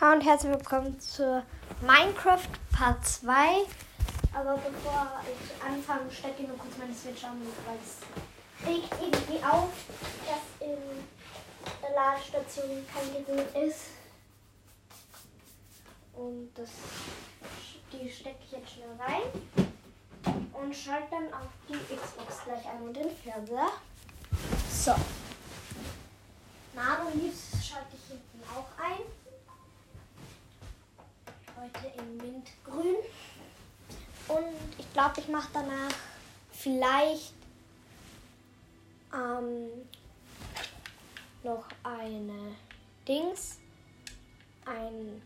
Hallo und herzlich willkommen zur Minecraft Part 2. Aber bevor ich anfange, stecke ich nur kurz meine Switch an, weil es regt irgendwie auf, dass in der Ladestation kein Gerät ist. Und das, die stecke ich jetzt schnell rein und schalte dann auf die Xbox gleich ein und den Fernseher. So. Nano Leaves schalte ich hinten auch ein heute in Mintgrün. Und ich glaube, ich mache danach vielleicht ähm, noch eine Dings, ein,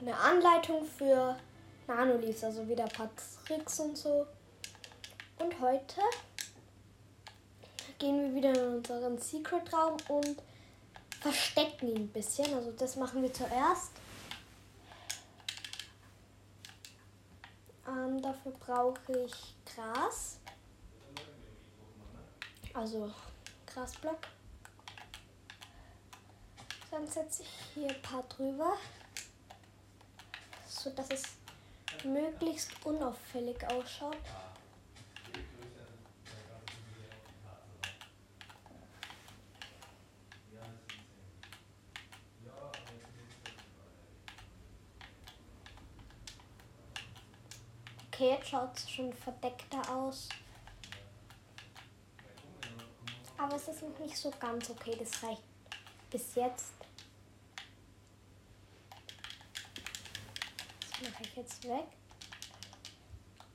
eine Anleitung für Nanoleaves, also wieder ein paar Tricks und so. Und heute gehen wir wieder in unseren Secret Raum und verstecken ihn ein bisschen. Also das machen wir zuerst. Ähm, dafür brauche ich Gras. Also Grasblock. Dann setze ich hier ein paar drüber, so dass es möglichst unauffällig ausschaut. Okay, jetzt schaut es schon verdeckter aus. Aber es ist noch nicht so ganz okay. Das reicht bis jetzt. Das mache ich jetzt weg.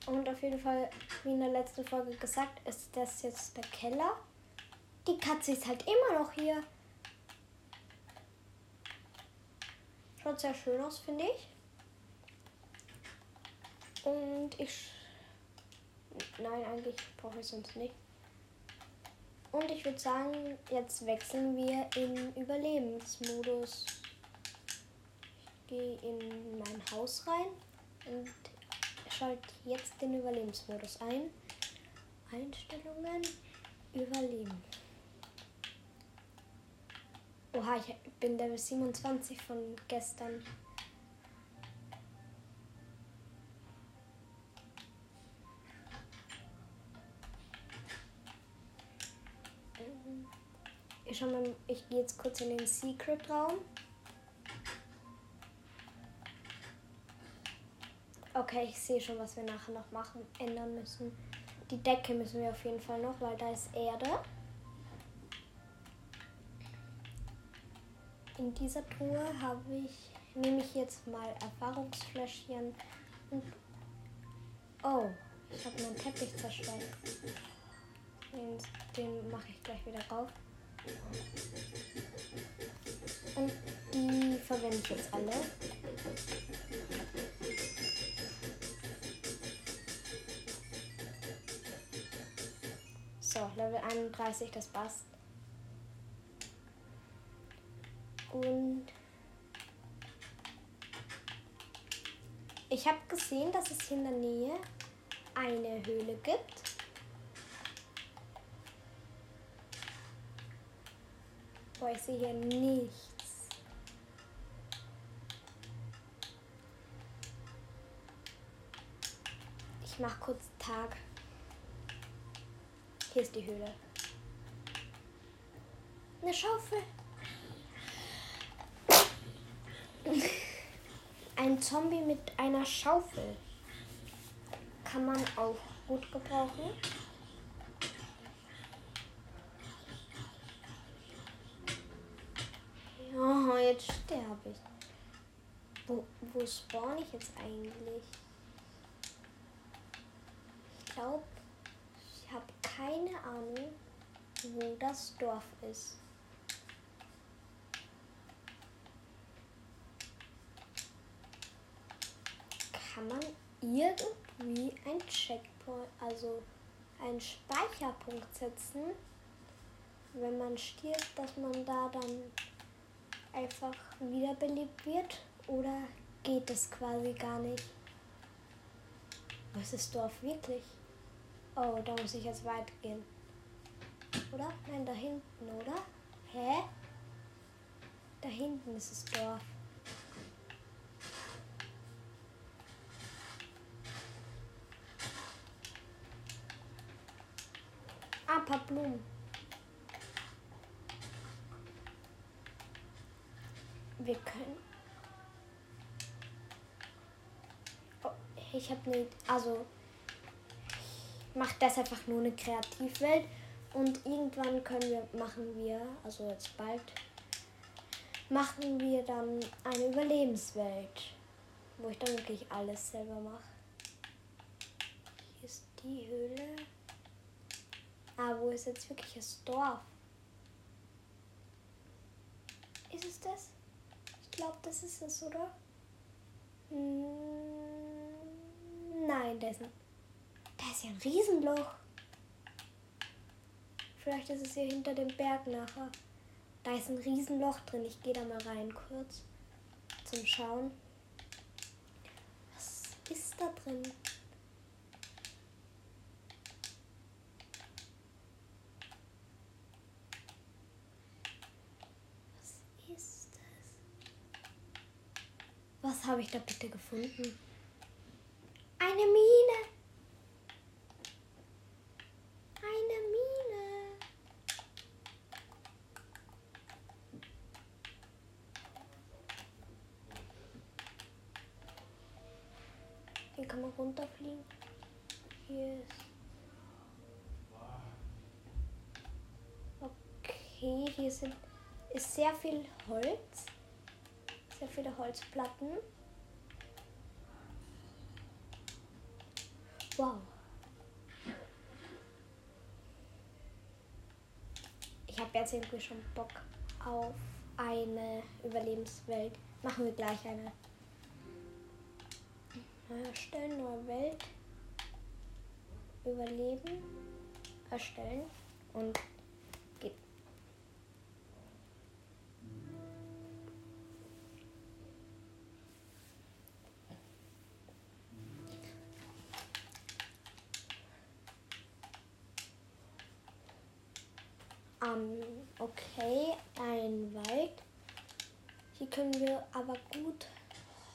Und auf jeden Fall, wie in der letzten Folge gesagt, ist das jetzt der Keller. Die Katze ist halt immer noch hier. Schaut sehr schön aus, finde ich. Und ich. Nein, eigentlich brauche ich sonst nicht. Und ich würde sagen, jetzt wechseln wir in Überlebensmodus. Ich gehe in mein Haus rein und schalte jetzt den Überlebensmodus ein. Einstellungen, Überleben. Oha, ich bin Level 27 von gestern. Ich, ich gehe jetzt kurz in den Secret-Raum. Okay, ich sehe schon, was wir nachher noch machen, ändern müssen. Die Decke müssen wir auf jeden Fall noch, weil da ist Erde. In dieser Truhe habe ich, nehme ich jetzt mal Erfahrungsfläschchen und oh, ich habe meinen Teppich zerstört. Den, den mache ich gleich wieder rauf. Und die verwende ich jetzt alle. So, Level 31, das passt. Und ich habe gesehen, dass es hier in der Nähe eine Höhle gibt. Ich sehe hier nichts. Ich mache kurz Tag. Hier ist die Höhle. Eine Schaufel. Ein Zombie mit einer Schaufel. Kann man auch gut gebrauchen. Oh, jetzt sterbe ich. Wo, wo spawn ich jetzt eigentlich? Ich glaube, ich habe keine Ahnung, wo das Dorf ist. Kann man irgendwie ein Checkpoint, also einen Speicherpunkt setzen, wenn man stirbt, dass man da dann einfach wiederbelebt wird? Oder geht es quasi gar nicht? Was ist Dorf wirklich? Oh, da muss ich jetzt weit gehen. Oder? Nein, da hinten, oder? Hä? Da hinten ist das Dorf. Ah, ein paar Blumen. Wir können. Oh, ich habe nicht. Also. Ich mache das einfach nur eine Kreativwelt. Und irgendwann können wir, machen wir, also jetzt bald, machen wir dann eine Überlebenswelt, wo ich dann wirklich alles selber mache. Hier ist die Höhle. Ah, wo ist jetzt wirklich das Dorf? Ist es das? Glaube, das ist es, oder? Hm, nein, da ist, ein, da ist ja ein Riesenloch. Vielleicht ist es hier hinter dem Berg nachher. Da ist ein Riesenloch drin. Ich gehe da mal rein kurz zum Schauen. Was ist da drin? Was ist das? Was habe ich da bitte gefunden? Eine Mine. kann man runterfliegen. Hier ist. Okay, hier sind, ist sehr viel Holz. Sehr viele Holzplatten. Wow. Ich habe jetzt irgendwie schon Bock auf eine Überlebenswelt. Machen wir gleich eine. Erstellen, neue Welt. Überleben. Erstellen. Und Um, okay, ein Wald. Hier können wir aber gut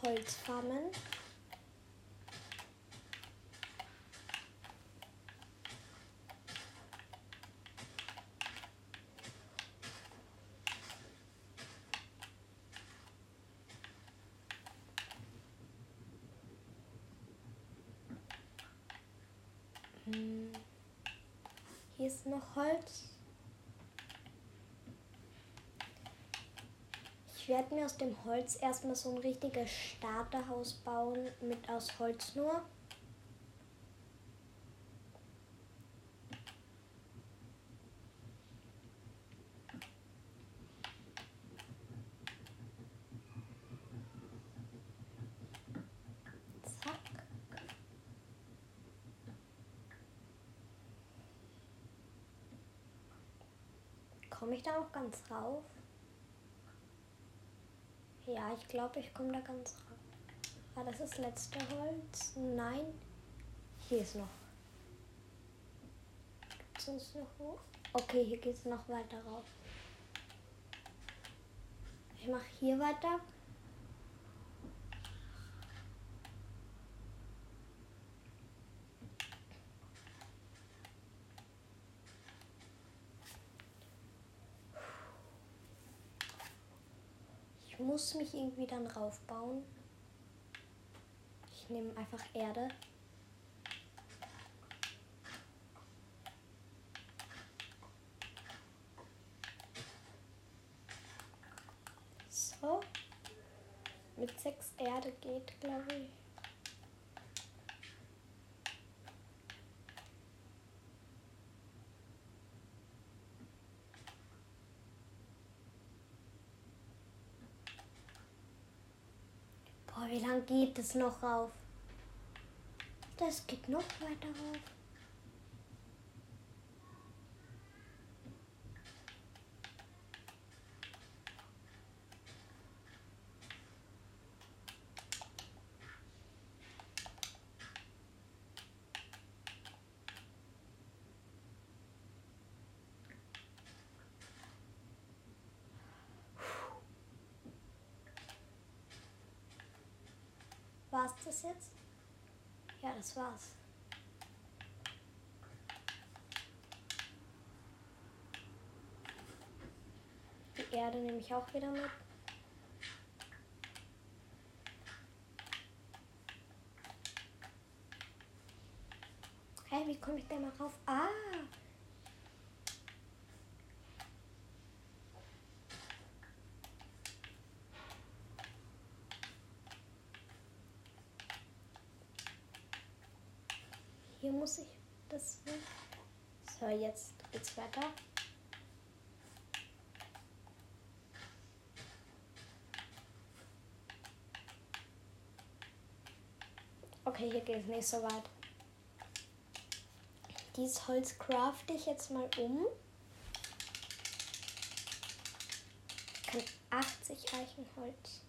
Holz farmen. Hier ist noch Holz. Werde mir aus dem Holz erstmal so ein richtiges Starterhaus bauen mit aus Holz nur. Komme ich da auch ganz rauf? Ja, ich glaube, ich komme da ganz rauf. Ah, das das letzte Holz. Nein. Hier ist noch. Gibt es noch hoch? Okay, hier geht es noch weiter rauf. Ich mache hier weiter. Muss mich irgendwie dann raufbauen. Ich nehme einfach Erde. So. Mit sechs Erde geht, glaube ich. Geht es noch rauf? Das geht noch weiter rauf. war's das jetzt? Ja, das war's. Die Erde nehme ich auch wieder mit. Okay, wie komme ich denn mal rauf? Ah, Hier muss ich das. So, jetzt geht's weiter. Okay, hier geht es nicht so weit. Dieses Holz crafte ich jetzt mal um. Ich kann 80 Eichenholz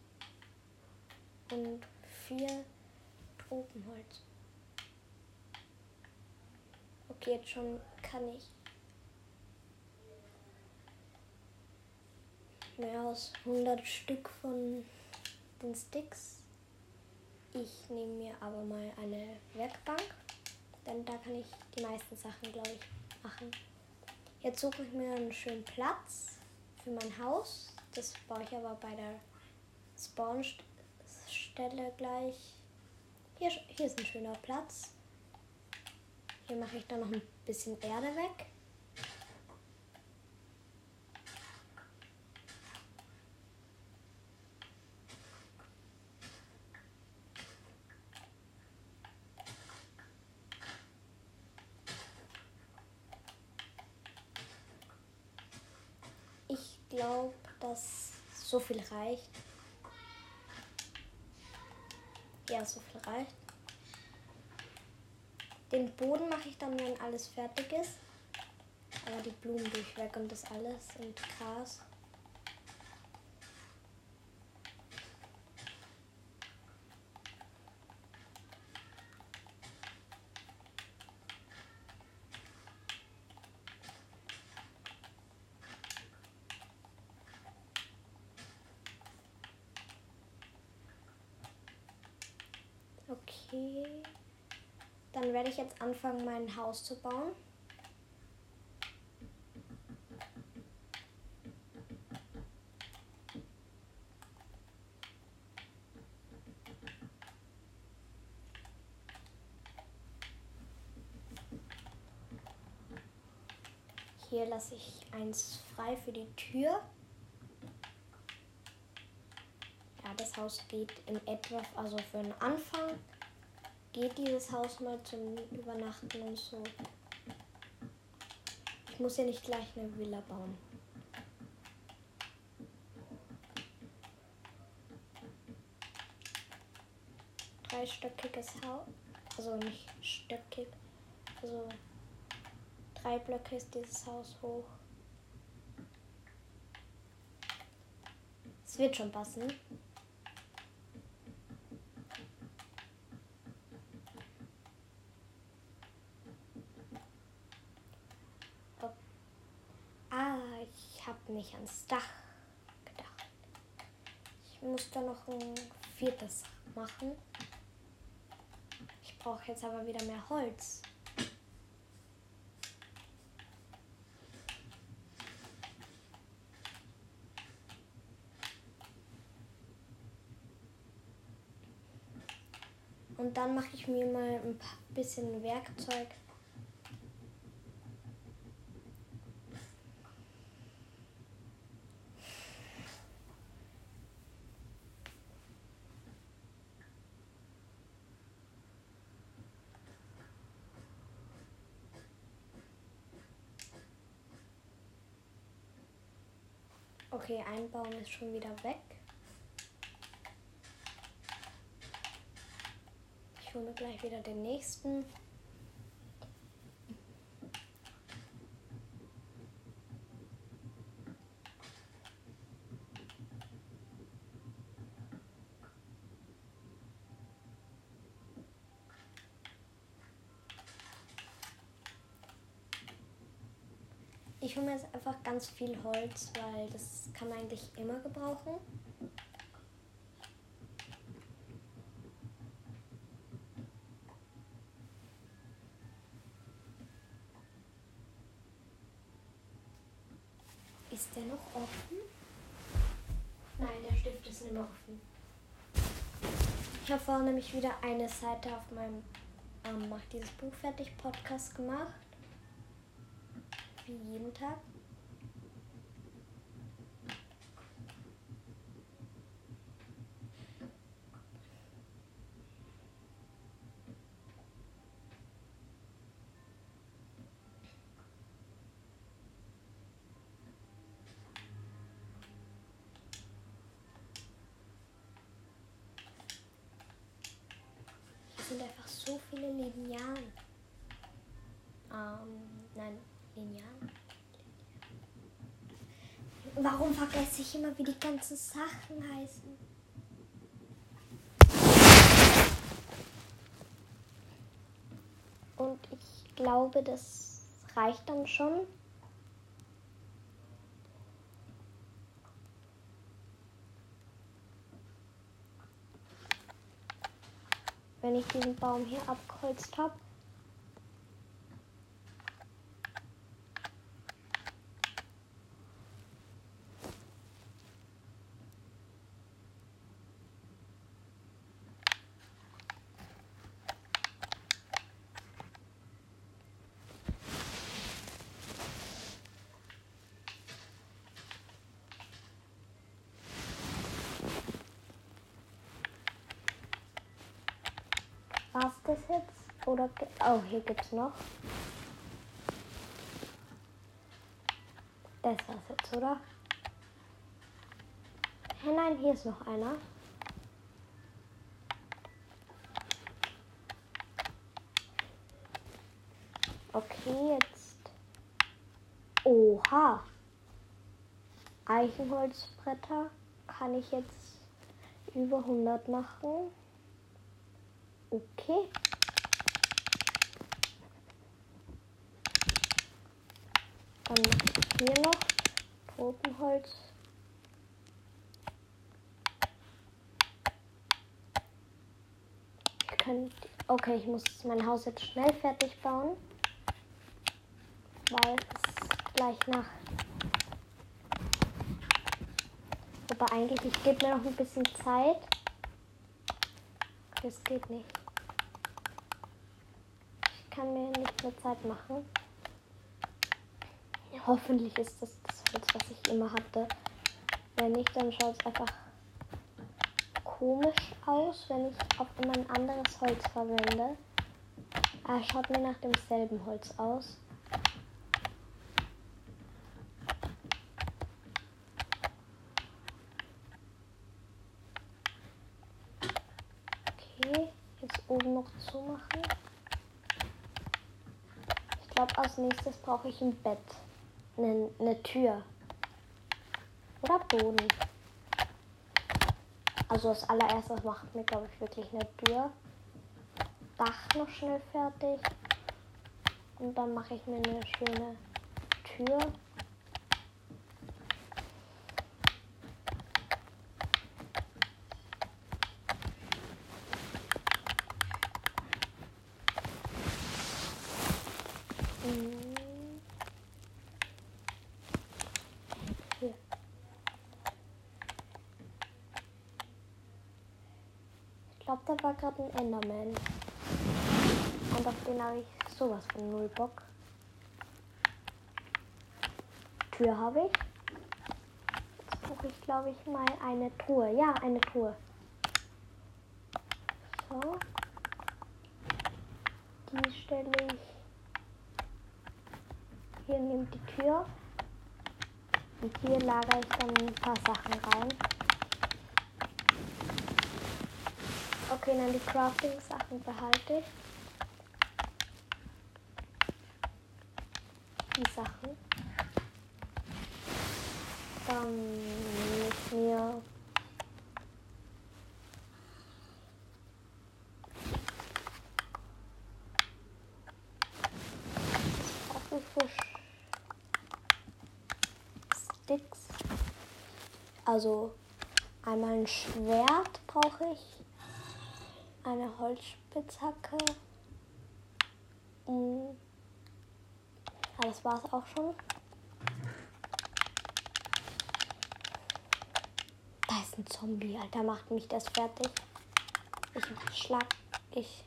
und 4 Tropenholz. Okay, jetzt schon kann ich mehr als 100 Stück von den Sticks. Ich nehme mir aber mal eine Werkbank, denn da kann ich die meisten Sachen, glaube ich, machen. Jetzt suche ich mir einen schönen Platz für mein Haus. Das baue ich aber bei der Spawnstelle gleich. Hier, hier ist ein schöner Platz. Hier mache ich dann noch ein bisschen Erde weg. Ich glaube, dass so viel reicht. Ja, so viel reicht. Den Boden mache ich dann, wenn alles fertig ist. Aber die Blumen durchweg und das alles und Gras. Okay. Dann werde ich jetzt anfangen, mein Haus zu bauen. Hier lasse ich eins frei für die Tür. Ja, das Haus geht in etwa, also für den Anfang geht dieses Haus mal zum Übernachten und so. Ich muss ja nicht gleich eine Villa bauen. Dreistöckiges Haus. Also nicht stöckig. Also drei Blöcke ist dieses Haus hoch. Es wird schon passen. nicht ans Dach gedacht. Ich muss da noch ein viertes machen. Ich brauche jetzt aber wieder mehr Holz. Und dann mache ich mir mal ein bisschen Werkzeug Okay, ein Baum ist schon wieder weg. Ich hole gleich wieder den nächsten. Ich hole mir jetzt einfach ganz viel Holz, weil das kann man eigentlich immer gebrauchen. Ist der noch offen? Nein, der Stift ist nicht mehr offen. Ich habe vorhin nämlich wieder eine Seite auf meinem ähm, Mach dieses Buch fertig Podcast gemacht. Wie jeden Tag. sind einfach so viele Linealen. Ähm, nein, Linealen. Warum vergesse ich immer, wie die ganzen Sachen heißen? Und ich glaube, das reicht dann schon. Wenn ich diesen Baum hier abgeholzt habe. War's das jetzt? Oder. Oh, hier gibt's noch. Das war's jetzt, oder? Hey, nein, hier ist noch einer. Okay, jetzt. Oha. Eichenholzbretter kann ich jetzt über 100 machen. Okay. Dann hier noch Tropenholz. Ich könnte. Okay, ich muss mein Haus jetzt schnell fertig bauen. Weil es gleich Nacht. Aber eigentlich, ich gebe mir noch ein bisschen Zeit. Das geht nicht. Kann mir nicht mehr Zeit machen. Hoffentlich ist das das Holz, was ich immer hatte. Wenn nicht, dann schaut es einfach komisch aus, wenn ich auf immer ein anderes Holz verwende. Er schaut mir nach demselben Holz aus. oben noch zumachen. Glaube, als nächstes brauche ich ein Bett. Eine, eine Tür. Oder Boden. Also als allererstes macht mir, glaube ich, wirklich eine Tür. Dach noch schnell fertig. Und dann mache ich mir eine schöne Tür. Glaube, da war gerade ein Enderman. Und auf den habe ich sowas von null Bock. Tür habe ich. Jetzt brauche ich, glaube ich, mal eine Truhe. Ja, eine Truhe. So. Die stelle ich hier neben die Tür. Und hier lagere ich dann ein paar Sachen rein. Okay, dann die Crafting-Sachen behalte ich. Die Sachen. Dann nehme ich mir Sticks. Also einmal ein Schwert brauche ich eine Holzspitzhacke. Und ja, das war es auch schon. da ist ein Zombie, Alter. Macht mich das fertig. Ich schlag. Ich.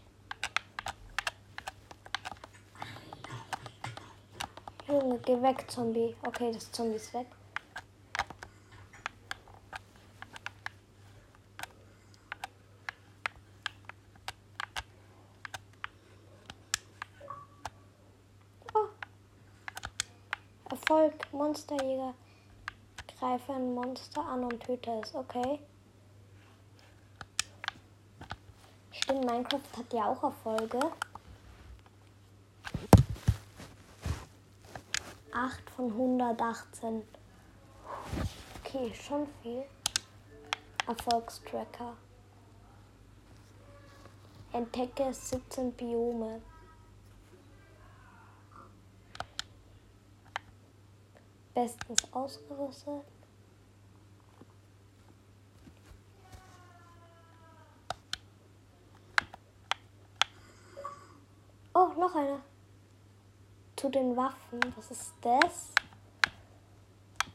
Junge, geh weg, Zombie. Okay, das Zombie ist weg. Oh. Erfolg, Monsterjäger. Greife ein Monster an und töte es. Okay. Stimmt, Minecraft hat ja auch Erfolge. 8 von 118. Okay, schon viel. Erfolgstracker. Entdecke 17 Biome. Bestens ausgerüstet. Oh, noch einer zu den Waffen. Was ist das?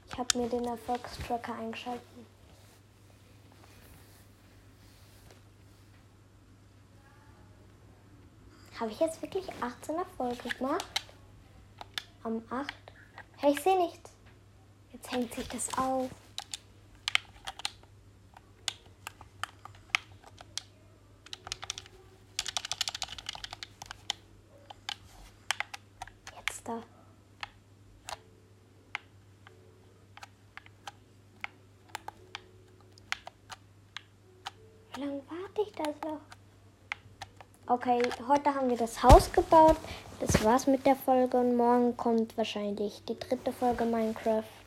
Ich habe mir den Erfolgstracker eingeschalten. Habe ich jetzt wirklich 18 Erfolge gemacht? Am 8? Hey, ich sehe nichts. Jetzt hängt sich das auf. da. Wie lange warte ich das noch? Okay, heute haben wir das Haus gebaut. Das war's mit der Folge und morgen kommt wahrscheinlich die dritte Folge Minecraft.